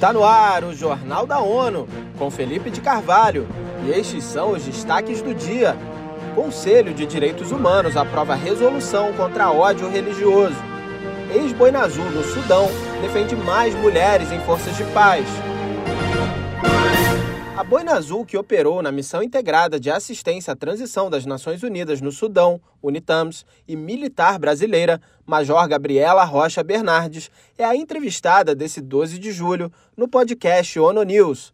Está no ar o Jornal da ONU, com Felipe de Carvalho. E estes são os destaques do dia. Conselho de Direitos Humanos aprova resolução contra ódio religioso. Ex-Boina Azul no Sudão defende mais mulheres em forças de paz. A Boina Azul, que operou na Missão Integrada de Assistência à Transição das Nações Unidas no Sudão, UNITAMS, e militar brasileira, Major Gabriela Rocha Bernardes, é a entrevistada desse 12 de julho no podcast ONU News.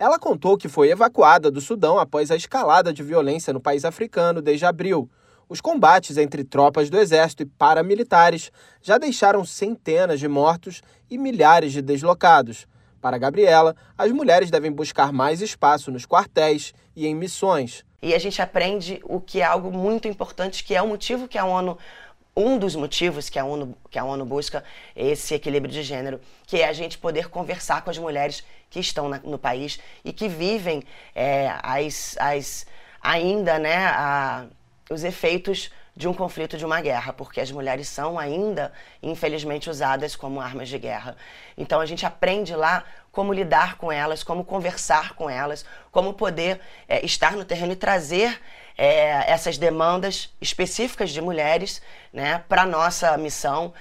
Ela contou que foi evacuada do Sudão após a escalada de violência no país africano desde abril. Os combates entre tropas do exército e paramilitares já deixaram centenas de mortos e milhares de deslocados. Para Gabriela, as mulheres devem buscar mais espaço nos quartéis e em missões. E a gente aprende o que é algo muito importante, que é o motivo que a ONU um dos motivos que a, ONU, que a ONU busca esse equilíbrio de gênero, que é a gente poder conversar com as mulheres que estão na, no país e que vivem é, as, as, ainda né, a, os efeitos de um conflito, de uma guerra, porque as mulheres são ainda, infelizmente, usadas como armas de guerra. Então a gente aprende lá como lidar com elas, como conversar com elas, como poder é, estar no terreno e trazer é, essas demandas específicas de mulheres né, para a nossa missão.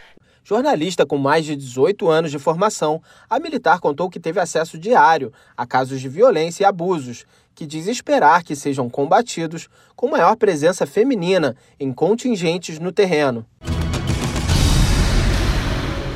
Jornalista com mais de 18 anos de formação, a militar contou que teve acesso diário a casos de violência e abusos que diz esperar que sejam combatidos com maior presença feminina em contingentes no terreno.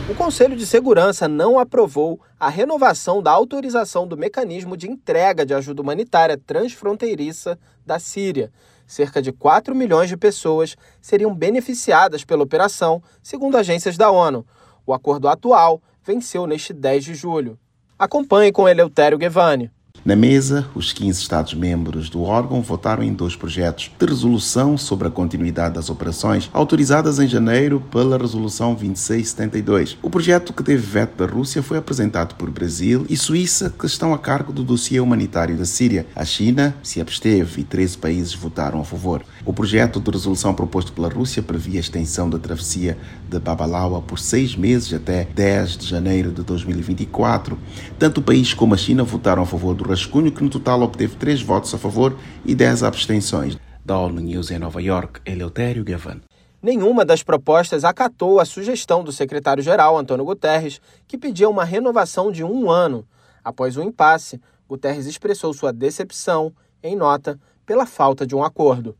O Conselho de Segurança não aprovou a renovação da autorização do mecanismo de entrega de ajuda humanitária transfronteiriça da Síria. Cerca de 4 milhões de pessoas seriam beneficiadas pela operação, segundo agências da ONU. O acordo atual venceu neste 10 de julho. Acompanhe com Eleutério Guevani. Na mesa, os 15 Estados-membros do órgão votaram em dois projetos de resolução sobre a continuidade das operações, autorizadas em janeiro pela Resolução 2672. O projeto, que teve veto da Rússia, foi apresentado por Brasil e Suíça, que estão a cargo do dossiê humanitário da Síria. A China se absteve e 13 países votaram a favor. O projeto de resolução proposto pela Rússia previa a extensão da travessia de Babalawa por seis meses até 10 de janeiro de 2024. Tanto o país como a China votaram a favor do rascunho, que no total obteve 3 votos a favor e 10 abstenções. Da ONU News em Nova York, Eleutério Gavan. Nenhuma das propostas acatou a sugestão do secretário-geral, Antônio Guterres, que pedia uma renovação de um ano. Após o impasse, Guterres expressou sua decepção, em nota, pela falta de um acordo.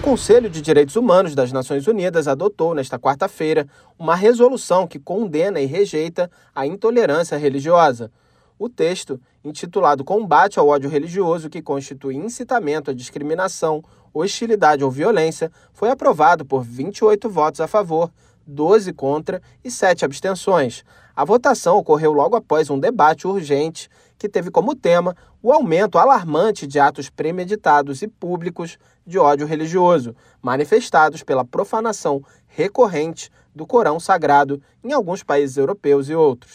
O Conselho de Direitos Humanos das Nações Unidas adotou nesta quarta-feira uma resolução que condena e rejeita a intolerância religiosa. O texto, intitulado Combate ao ódio religioso, que constitui incitamento à discriminação, hostilidade ou violência, foi aprovado por 28 votos a favor, 12 contra e 7 abstenções. A votação ocorreu logo após um debate urgente que teve como tema o aumento alarmante de atos premeditados e públicos de ódio religioso, manifestados pela profanação recorrente do Corão Sagrado em alguns países europeus e outros.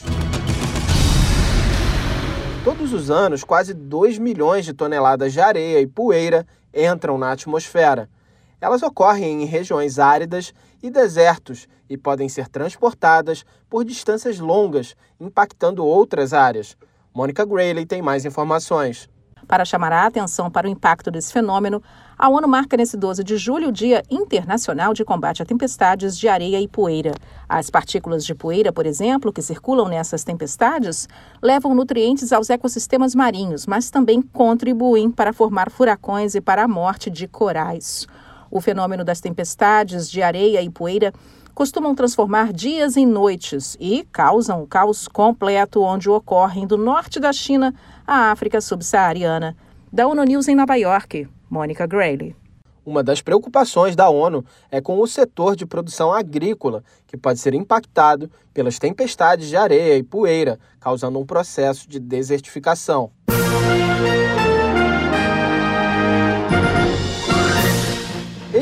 Todos os anos, quase 2 milhões de toneladas de areia e poeira entram na atmosfera. Elas ocorrem em regiões áridas e desertos e podem ser transportadas por distâncias longas, impactando outras áreas. Mônica Grayley tem mais informações. Para chamar a atenção para o impacto desse fenômeno, a ONU marca nesse 12 de julho o Dia Internacional de Combate a Tempestades de Areia e Poeira. As partículas de poeira, por exemplo, que circulam nessas tempestades, levam nutrientes aos ecossistemas marinhos, mas também contribuem para formar furacões e para a morte de corais. O fenômeno das tempestades de areia e poeira costumam transformar dias em noites e causam o caos completo onde ocorrem do norte da China à África subsaariana. Da ONU News em Nova York, Mônica Grayley. Uma das preocupações da ONU é com o setor de produção agrícola, que pode ser impactado pelas tempestades de areia e poeira, causando um processo de desertificação.